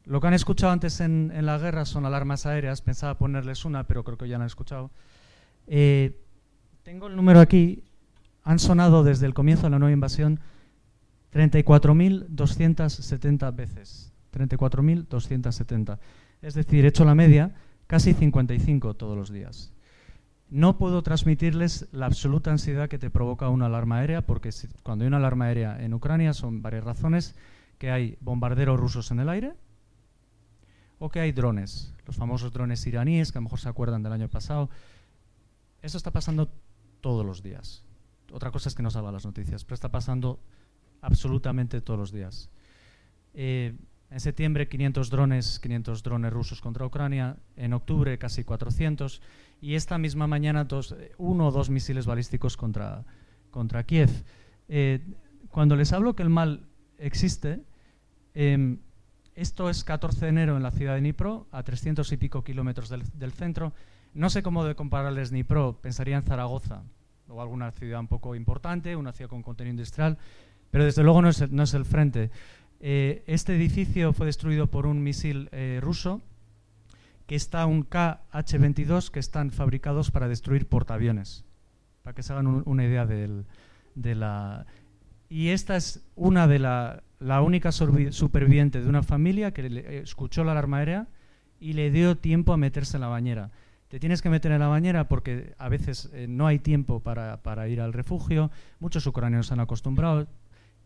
Lo que han escuchado antes en, en, la guerra son alarmas aéreas. Pensaba ponerles una, pero creo que ya no han escuchado. Eh, tengo el número aquí. Han sonado desde el comienzo de la nueva invasión 34.270 veces. 34.270. Es decir, hecho la media, casi 55 todos los días. No puedo transmitirles la absoluta ansiedad que te provoca una alarma aérea, porque cuando hay una alarma aérea en Ucrania son varias razones, que hay bombarderos rusos en el aire o que hay drones, los famosos drones iraníes, que a lo mejor se acuerdan del año pasado. Eso está pasando todos los días. Otra cosa es que no salga las noticias, pero está pasando absolutamente todos los días. Eh, en septiembre 500 drones, 500 drones rusos contra Ucrania, en octubre casi 400 y esta misma mañana dos, uno o dos misiles balísticos contra, contra Kiev. Eh, cuando les hablo que el mal existe, eh, esto es 14 de enero en la ciudad de Dnipro, a 300 y pico kilómetros del, del, centro. No sé cómo de compararles Dnipro, pensaría en Zaragoza o alguna ciudad un poco importante, una ciudad con contenido industrial, pero desde luego no es el, frente. Eh, este edificio fue destruido por un misil eh, ruso que está un KH-22 que están fabricados para destruir portaaviones, para que se hagan un, una idea de la... Y esta es una de la, la única superviviente de una familia que le, escuchó la alarma aérea y le dio tiempo a meterse en la bañera. Te tienes que meter en la bañera porque a veces eh, no hay tiempo para, para, ir al refugio, muchos ucranianos se han acostumbrado,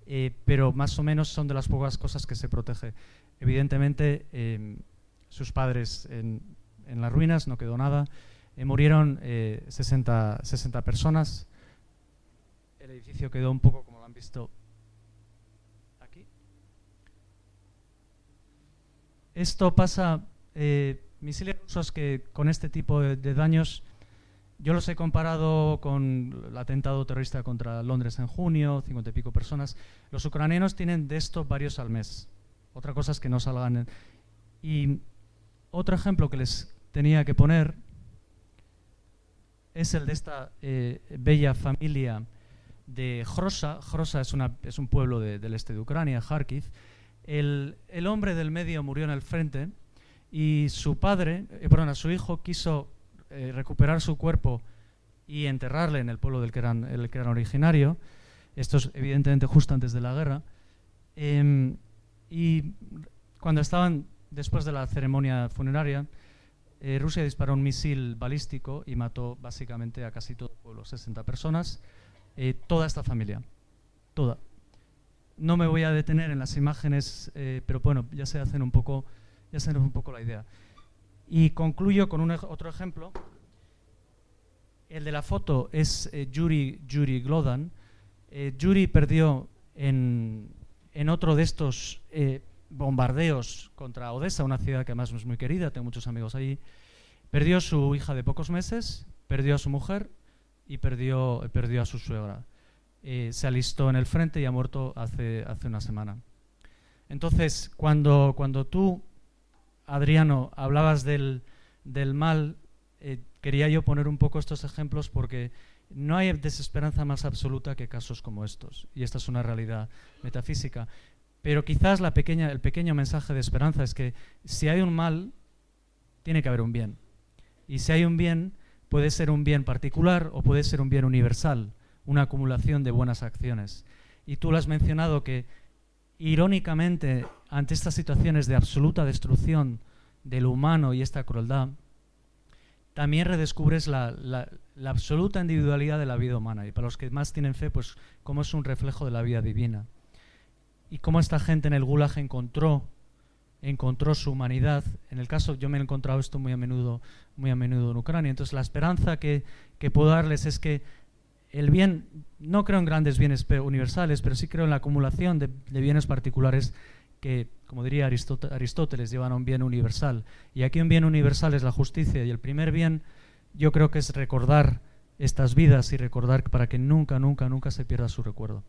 eh, pero más o menos son de las pocas cosas que se protege. Evidentemente, eh, sus padres en, en, las ruinas, no quedó nada. Eh, murieron 60, 60, personas. El edificio quedó un poco, como lo han visto aquí. Esto pasa, misiles rusos que con este tipo de, daños, yo los he comparado con el atentado terrorista contra Londres en junio, 50 y pico personas. Los ucranianos tienen de esto varios al mes. Otra cosa es que no salgan. Y otro ejemplo que les tenía que poner es el de esta eh, bella familia de Hrosa. Hrosa es, una, es un pueblo de, del este de Ucrania, Kharkiv. El, el, hombre del medio murió en el frente y su padre, eh, perdón, su hijo quiso eh, recuperar su cuerpo y enterrarle en el pueblo del que eran, el que eran originario. Esto es evidentemente justo antes de la guerra. Eh, y cuando estaban después de la ceremonia funeraria, eh, Rusia disparó un misil balístico y mató básicamente a casi todo el pueblo, 60 personas, eh, toda esta familia, toda. No me voy a detener en las imágenes, eh, pero bueno, ya se hacen un poco, ya se hacen un poco la idea. Y concluyo con un otro ejemplo. El de la foto es eh, Yuri, Yuri Glodan. Eh, Yuri perdió en, en, otro de estos eh, bombardeos contra Odessa, una ciudad que además es muy querida, tengo muchos amigos allí. Perdió su hija de pocos meses, perdió a su mujer y perdió, perdió a su suegra. Eh, se alistó en el frente y ha muerto hace, hace una semana. Entonces, cuando, cuando tú, Adriano, hablabas del, del mal, eh, quería yo poner un poco estos ejemplos porque no hay desesperanza más absoluta que casos como estos. Y esta es una realidad metafísica. Pero quizás la pequeña, el pequeño mensaje de esperanza es que si hay un mal, tiene que haber un bien. Y si hay un bien, puede ser un bien particular o puede ser un bien universal, una acumulación de buenas acciones. Y tú lo has mencionado que, irónicamente, ante estas situaciones de absoluta destrucción del humano y esta crueldad, también redescubres la, absoluta individualidad de la vida humana. Y para los que más tienen fe, pues cómo es un reflejo de la vida divina. Y cómo esta gente en el Gulag encontró, encontró su humanidad. En el caso, yo me he encontrado esto muy a menudo, muy a menudo en Ucrania. Entonces, la esperanza que, puedo darles es que el bien, no creo en grandes bienes universales, pero sí creo en la acumulación de bienes particulares que, como diría Aristóte- Aristóteles, llevan a un bien universal. Y aquí un bien universal es la justicia. Y el primer bien, yo creo que es recordar estas vidas y recordar para que nunca, nunca, nunca se pierda su recuerdo.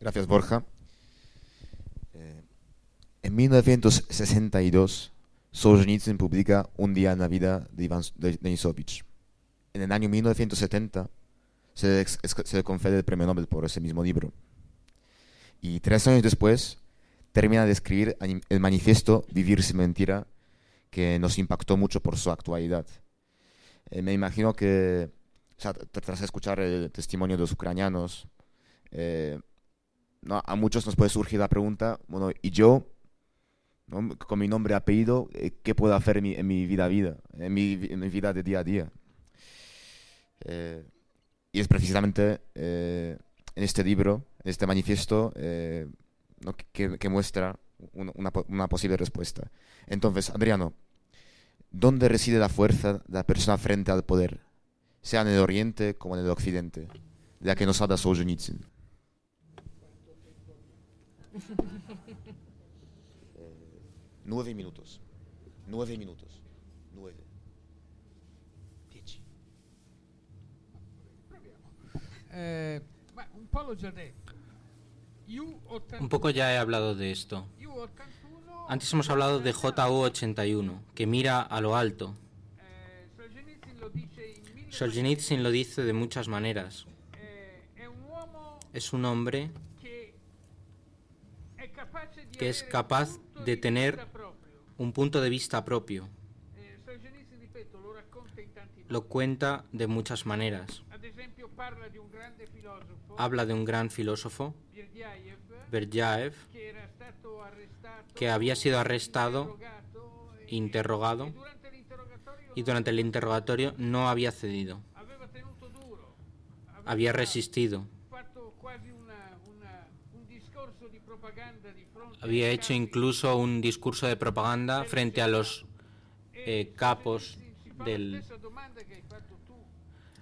Gracias, Borja. Eh, en 1962, Solzhenitsyn publica Un día en la vida de Iván de- Denisovich. En el año 1970 se se le concede el premio Nobel por ese mismo libro. Y tres años después termina de escribir el manifiesto Vivir sin mentira, que nos impactó mucho por su actualidad. Eh, me imagino que, o sea, tr- tras escuchar el testimonio de los ucranianos, eh, a muchos nos puede surgir la pregunta, bueno, ¿y yo, con mi nombre y apellido, eh, qué puedo hacer en mi, en mi vida, vida, en mi, vida de día a día? Y es precisamente en este libro, este manifiesto, eh, ¿no? que, que muestra una, una po- una posible respuesta. Entonces, Adriano, ¿dónde reside la fuerza de la persona frente al poder? Sea en el Oriente como en el Occidente, de la que nos habla Solzhenitsyn. Nueve minutos. Nueve minutos. Nueve. Dieci. Eh, un po' l'ho già detto. U81, Un poco ya he hablado de esto. U81, Antes hemos hablado de JU81, que mira a lo alto. eh, Solzhenitsyn lo dice de muchas maneras. eh, Es un hombre que es capaz de tener un punto de vista propio. Eh. Lo cuenta de muchas maneras. Habla de un gran filósofo, Berdyaev, que había sido arrestado, interrogado, y durante el interrogatorio no había cedido. Había resistido. Había hecho incluso un discurso de propaganda frente a los eh, capos del- la stessa domanda che hai fatto tu.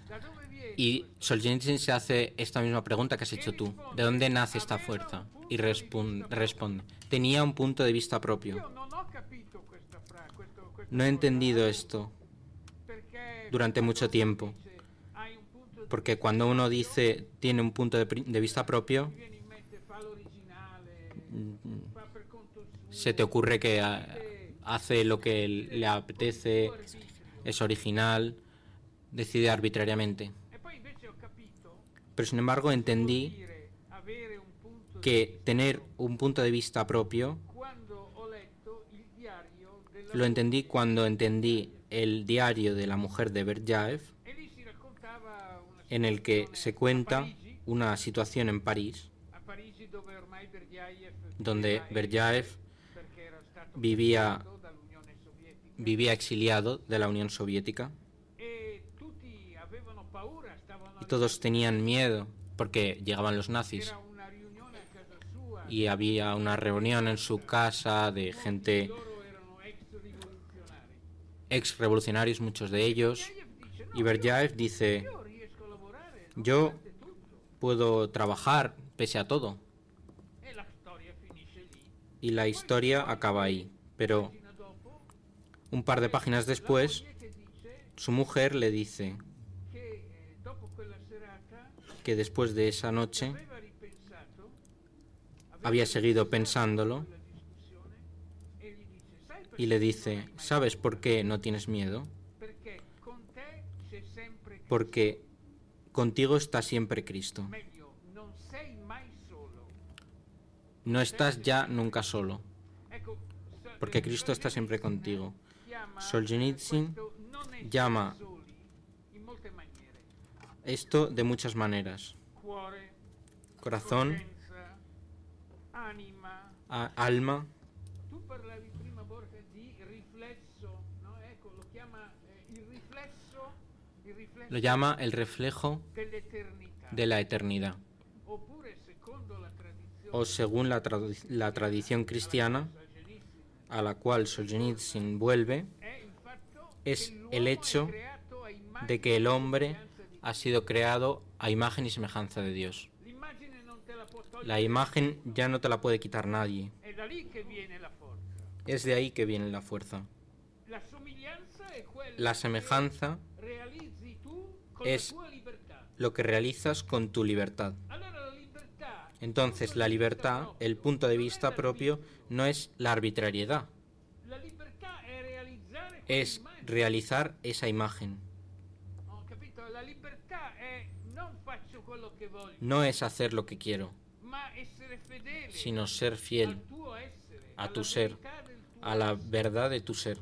Da dove viene Y Solzhenitsyn se hace esta misma pregunta que has hecho tú. ¿De dónde nace esta fuerza? Y respon- responde. Tenía un punto de vista Io propio. No he entendido esto durante mucho tiempo. dice, "Hai un punto di Porque cuando uno proprio", dice tiene un punto de, vista propio, se te ocurre que ah, hace lo que le apetece, es original, decide arbitrariamente. E poi invece ho capito Pero sin embargo entendí que tener un punto de vista propio lo entendí cuando entendí el diario de la mujer de una en el que se cuenta una situación en París donde stato vivía- vivía exiliado de la Unión Soviética e tutti avevano paura, stavano y todos tenían miedo porque llegaban los nazis y había una reunión en su casa de gente ex revolucionarios, muchos de ellos, y Berdyaev dice, yo puedo trabajar pese a todo. Y la historia acaba ahí. Pero un par de páginas después, su mujer le dice che eh, dopo quella serata que después de esa noche había seguido pensándolo y le dice, ¿sabes por qué no tienes miedo? Porque contigo está siempre Cristo. No estás ya nunca solo, porque Cristo está siempre contigo. Solzhenitsyn llama esto de muchas maneras. Corazón, alma. Lo llama el reflejo de la eternidad. O según la, tradi- la tradición cristiana a la cual Solzhenitsyn vuelve, es el hecho de que el hombre ha sido creado a imagen y semejanza de Dios. La imagen ya no te la puede quitar nadie. Es de ahí que viene la fuerza. La semejanza es lo que realizas con tu libertad. Entonces la libertad, el punto de vista propio, no es la arbitrariedad, es realizar esa imagen. Ho capito? La libertà è non faccio quello che voglio, No es hacer lo que quiero, sino ser fiel a tu ser, a la verdad de tu ser.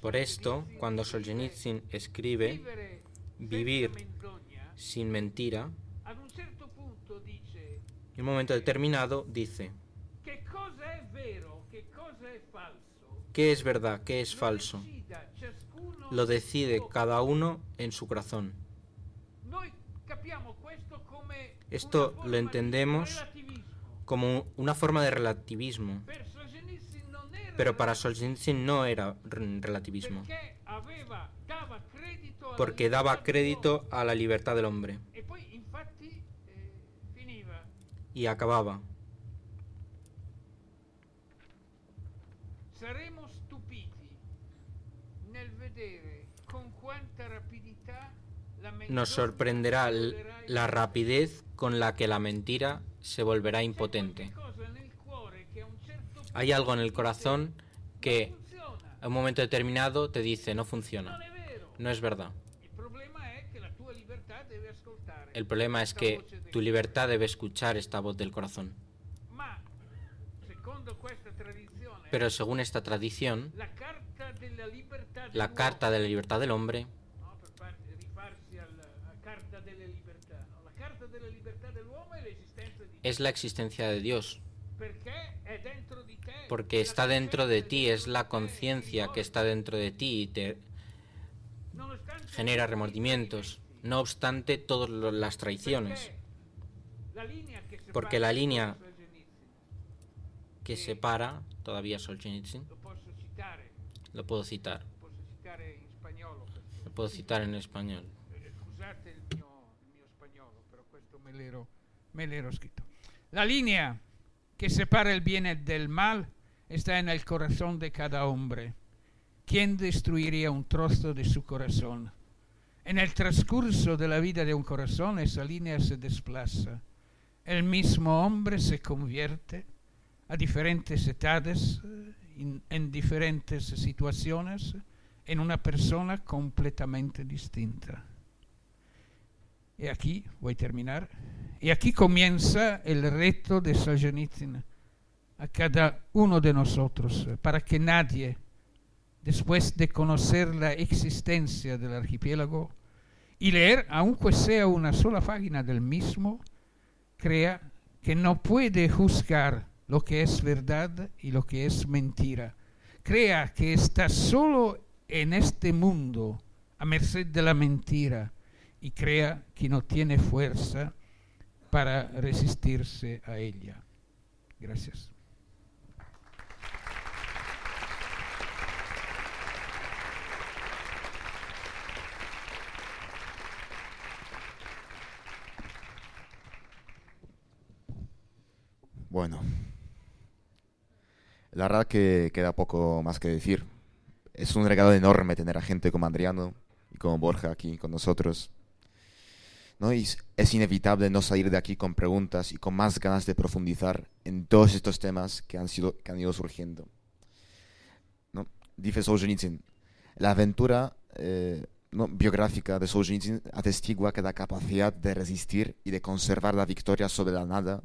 Por esto, cuando Solzhenitsyn escribe vivir sin mentira, en un momento determinado dice. ¿qué es verdad, qué es falso? Lo decide cada uno en su corazón. Esto lo entendemos como una forma de relativismo. Pero para Solzhenitsyn no era relativismo, porque daba crédito a la libertad del hombre y acababa. Nos sorprenderá la rapidez con la que la mentira se volverá impotente. Hay algo en el corazón que "Non funziona, a un momento determinado te dice no funciona, no es verdad. El problema es que tu libertad debe escuchar esta voz del corazón. Pero según esta tradición, la carta de la libertad del hombre es la existencia de Dios, porque está dentro de ti, es la conciencia que está dentro de ti y te genera remordimientos, no obstante todas las traiciones, Porque la línea que separa todavía Solzhenitsyn, lo puedo citar, lo puedo citar en español. Eh, Scusate il mio, il mio spagnolo, però questo me l'ero, me l'ero scritto. La linea que separa el bien del mal está en el corazón de cada hombre. ¿Quién destruiría un trozo de su corazón? En el transcurso de la vida de un corazón esa línea se desplaza. El mismo hombre se convierte a diferentes edades, eh, en diferentes situaciones, en una persona completamente distinta. Y aquí, voy a terminar, y aquí comienza el reto de Solzhenitsyn a cada uno de nosotros, para que nadie, después de conocer la existencia del archipiélago y leer, aunque sea una sola página del mismo, crea que no puede juzgar lo que es verdad y lo que es mentira. Crea que está solo en este mundo a merced de la mentira y crea que no tiene fuerza para resistirse a ella. Gracias. Bueno, la verdad que queda poco más que decir. Es un regalo enorme tener a gente como Adriano y como Borja aquí con nosotros. Es, inevitable no salir de aquí con preguntas y con más ganas de profundizar en todos estos temas que han, sido, que han ido surgiendo. Dice Solzhenitsyn, la aventura eh, biográfica de Solzhenitsyn atestigua que la capacidad de resistir y de conservar la victoria sobre la nada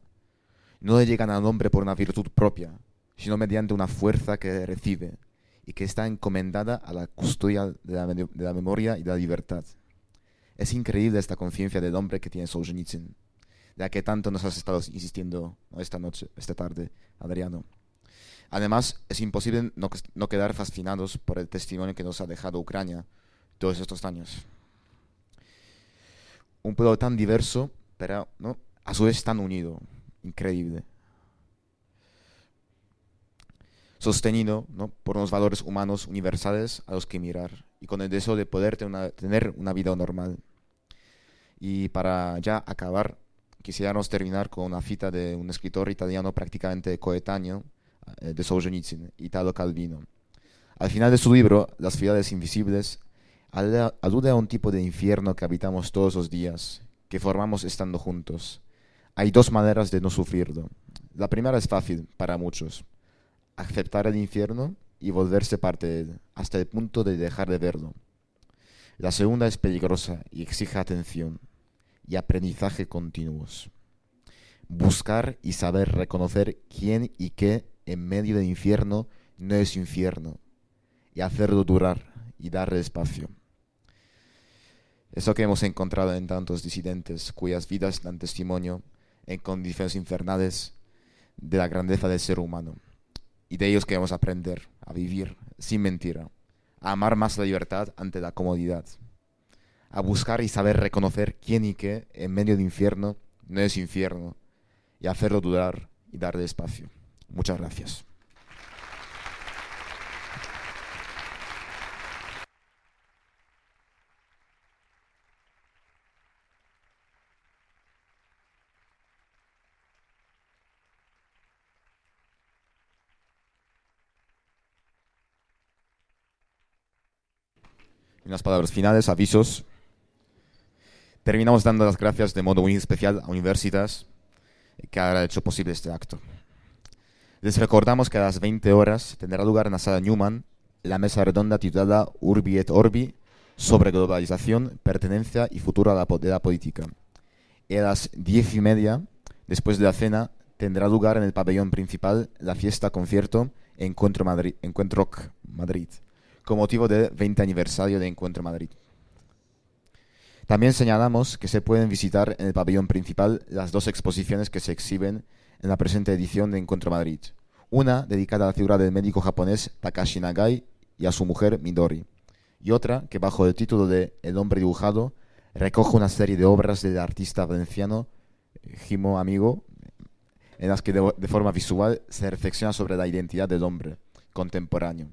no le llegan al hombre por una virtud propia, sino mediante una fuerza que recibe y que está encomendada a la custodia de la, de la memoria y de la libertad. Es increíble esta conciencia del hombre que tiene Solzhenitsyn, de la que tanto nos has estado insistiendo esta noche, esta tarde, Adriano. Además, es imposible no, quedar fascinados por el testimonio que nos ha dejado Ucrania todos estos años. Un pueblo tan diverso, pero a su vez tan unido, increíble. Sostenido por unos valores humanos universales a los que mirar y con el deseo de poder tener una vida normal. Y para ya acabar, quisiéramos terminar con una cita de un escritor italiano prácticamente coetáneo eh, de Solzhenitsyn, Italo Calvino. Al final de su libro, Las ciudades invisibles, alude a un tipo de infierno que habitamos todos los días, que formamos estando juntos. Hay dos maneras de no sufrirlo. La primera es fácil para muchos, aceptar el infierno y volverse parte de él, hasta el punto de dejar de verlo. La segunda es peligrosa y exige atención y aprendizaje continuos. Buscar y saber reconocer quién y qué en medio del infierno no es infierno y hacerlo durar y darle espacio. Eso que hemos encontrado en tantos disidentes cuyas vidas dan testimonio en condiciones infernales de la grandeza del ser humano. Y de ellos queremos aprender a vivir sin mentira, a amar más la libertad ante la comodidad, a buscar y saber reconocer quién y qué en medio del infierno no es infierno, y hacerlo durar y darle espacio. Muchas gracias. unas palabras finales, avisos. Terminamos dando las gracias de modo muy especial a Universitas que ha hecho posible este acto. Les recordamos que a las 20 horas tendrá lugar en la sala Newman la mesa redonda titulada Urbi et Orbi sobre globalización, pertenencia y futuro de la política. Y a las diez y media, después de la cena, tendrá lugar en el pabellón principal la fiesta concierto Encuentro, Madrid, Encuentro Madrid con motivo del 20 aniversario de Encuentro Madrid. También señalamos que se pueden visitar en el pabellón principal las dos exposiciones que se exhiben en la presente edición de Encuentro Madrid. Una dedicada a la figura del médico japonés Takashi Nagai y a su mujer Midori, y otra que bajo el título de El hombre dibujado recoge una serie de obras del artista valenciano Jimo Amigo, en las que de forma visual se reflexiona sobre la identidad del hombre contemporáneo.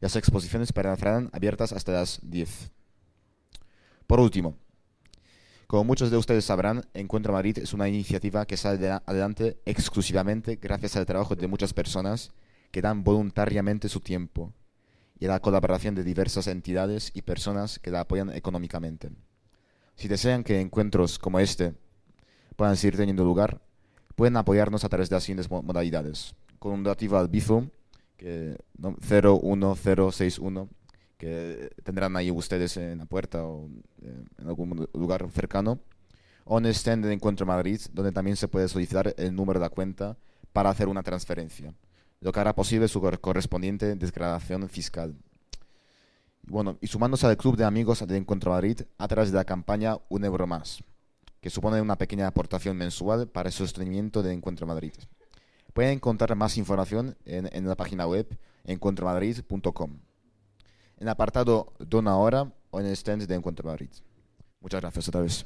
Las exposiciones permanecerán abiertas hasta las 10. Por último, como muchos de ustedes sabrán, Encuentro Madrid es una iniciativa que sale adelante exclusivamente gracias al trabajo de muchas personas que dan voluntariamente su tiempo y a la colaboración de diversas entidades y personas que la apoyan económicamente. Si desean que encuentros como este puedan seguir teniendo lugar, pueden apoyarnos a través de las siguientes modalidades. Con un donativo al Bizum que, ¿no? 01061, que tendrán ahí ustedes en la puerta o eh, en algún lugar cercano, o en el stand de Encuentro Madrid, donde también se puede solicitar el número de la cuenta para hacer una transferencia, lo que hará posible su correspondiente desgradación fiscal. Bueno, y sumándose al club de amigos de Encuentro Madrid a través de la campaña Un Euro Más, que supone una pequeña aportación mensual para el sostenimiento de Encuentro Madrid. Pueden encontrar más información en, la página web encuentromadrid.com. En apartado Dona Ahora o en el stand de Encuentro Madrid. Muchas gracias otra vez.